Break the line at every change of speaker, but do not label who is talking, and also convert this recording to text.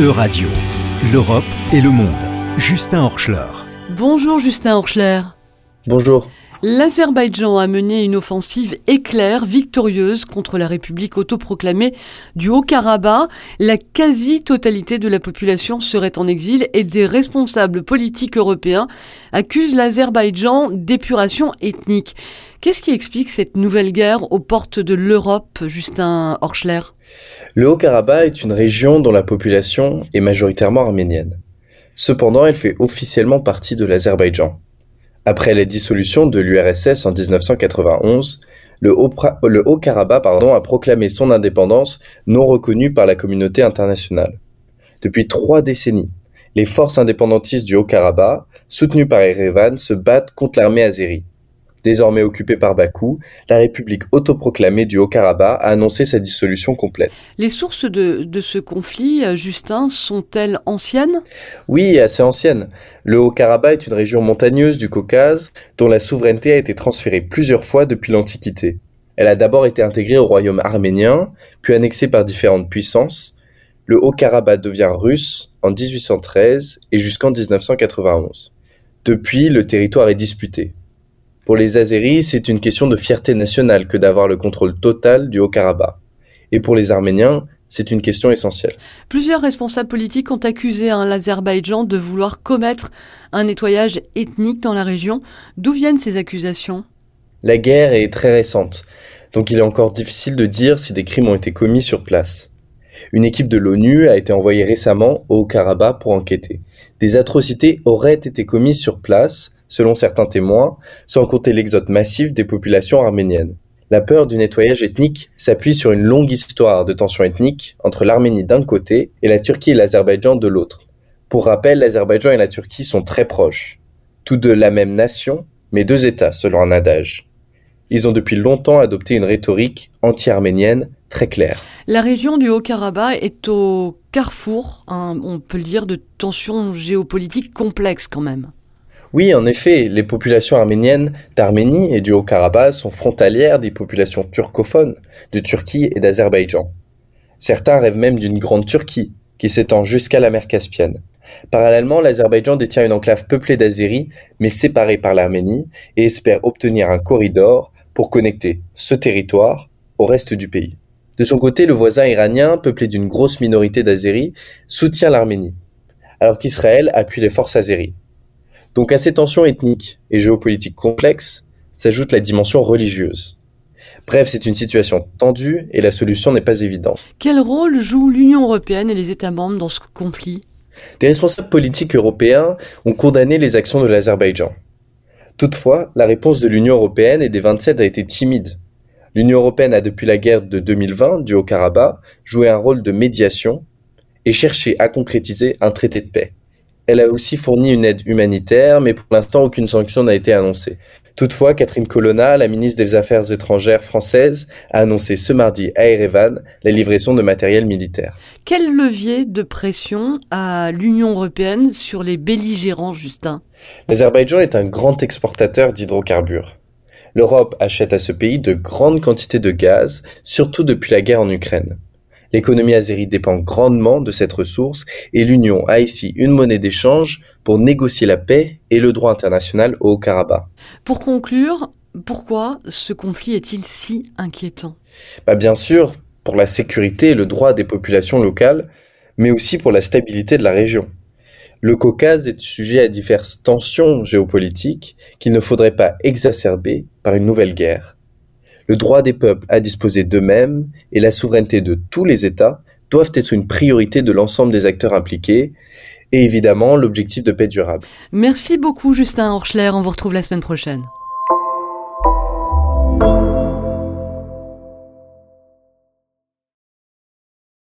E-Radio, l'Europe et le monde. Justin Horschler.
Bonjour Justin Horschler.
Bonjour.
L'Azerbaïdjan a mené une offensive éclair victorieuse contre la République autoproclamée du Haut-Karabakh. La quasi-totalité de la population serait en exil et des responsables politiques européens accusent l'Azerbaïdjan d'épuration ethnique. Qu'est-ce qui explique cette nouvelle guerre aux portes de l'Europe, Justin Horschler
Le Haut-Karabakh est une région dont la population est majoritairement arménienne. Cependant, elle fait officiellement partie de l'Azerbaïdjan. Après la dissolution de l'URSS en 1991, le Haut-Karabakh a proclamé son indépendance non reconnue par la communauté internationale. Depuis trois décennies, les forces indépendantistes du Haut-Karabakh, soutenues par Erevan, se battent contre l'armée azérie. Désormais occupée par Bakou, la République autoproclamée du Haut-Karabakh a annoncé sa dissolution complète.
Les sources de, ce conflit, euh, Justin, sont-elles anciennes?
Oui, assez anciennes. Le Haut-Karabakh est une région montagneuse du Caucase dont la souveraineté a été transférée plusieurs fois depuis l'Antiquité. Elle a d'abord été intégrée au royaume arménien, puis annexée par différentes puissances. Le Haut-Karabakh devient russe en 1813 et jusqu'en 1991. Depuis, le territoire est disputé. Pour les Azéris, c'est une question de fierté nationale que d'avoir le contrôle total du Haut-Karabakh. Et pour les Arméniens, c'est une question essentielle.
Plusieurs responsables politiques ont accusé hein, l'Azerbaïdjan de vouloir commettre un nettoyage ethnique dans la région. D'où viennent ces accusations?
La guerre est très récente, donc il est encore difficile de dire si des crimes ont été commis sur place. Une équipe de l'ONU a été envoyée récemment au Haut-Karabakh pour enquêter. Des atrocités auraient été commises sur place, selon certains témoins, sans compter l'exode massif des populations arméniennes. La peur du nettoyage ethnique s'appuie sur une longue histoire de tensions ethniques entre l'Arménie d'un côté et la Turquie et l'Azerbaïdjan de l'autre. Pour rappel, l'Azerbaïdjan et la Turquie sont très proches. Tous deux la même nation, mais deux États selon un adage. Ils ont depuis longtemps adopté une rhétorique anti-arménienne très claire.
La région du Haut-Karabakh est au carrefour, hein, on peut le dire, de tensions géopolitiques complexes quand même.
Oui, en effet, les populations arméniennes d'Arménie et du Haut-Karabakh sont frontalières des populations turcophones de Turquie et d'Azerbaïdjan. Certains rêvent même d'une grande Turquie, qui s'étend jusqu'à la mer Caspienne. Parallèlement, l'Azerbaïdjan détient une enclave peuplée d'Azéris, mais séparée par l'Arménie, et espère obtenir un corridor pour connecter ce territoire au reste du pays. De son côté, le voisin iranien, peuplé d'une grosse minorité d'Azéris, soutient l'Arménie, alors qu'Israël appuie les forces azéries. Donc à ces tensions ethniques et géopolitiques complexes s'ajoute la dimension religieuse. Bref, c'est une situation tendue et la solution n'est pas évidente.
Quel rôle joue l'Union européenne et les États membres dans ce conflit?
Des responsables politiques européens ont condamné les actions de l'Azerbaïdjan. Toutefois, la réponse de l'Union européenne et des 27 a été timide. L'Union européenne a depuis la guerre de 2020 du Haut-Karabakh joué un rôle de médiation et cherché à concrétiser un traité de paix. Elle a aussi fourni une aide humanitaire, mais pour l'instant, aucune sanction n'a été annoncée. Toutefois, Catherine Colonna, la ministre des Affaires étrangères française, a annoncé ce mardi à Erevan la livraison de matériel militaire.
Quel levier de pression a l'Union européenne sur les belligérants, Justin?
L'Azerbaïdjan est un grand exportateur d'hydrocarbures. L'Europe achète à ce pays de grandes quantités de gaz, surtout depuis la guerre en Ukraine. L'économie azérie dépend grandement de cette ressource et l'Union a ici une monnaie d'échange pour négocier la paix et le droit international au Haut-Karabakh.
Pour conclure, pourquoi ce conflit est-il si inquiétant?
Bah Bien sûr, pour la sécurité et le droit des populations locales, mais aussi pour la stabilité de la région. Le Caucase est sujet à diverses tensions géopolitiques qu'il ne faudrait pas exacerber par une nouvelle guerre. Le droit des peuples à disposer d'eux-mêmes et la souveraineté de tous les États doivent être une priorité de l'ensemble des acteurs impliqués et évidemment l'objectif de paix durable.
Merci beaucoup Justin Horschler, on vous retrouve la semaine prochaine.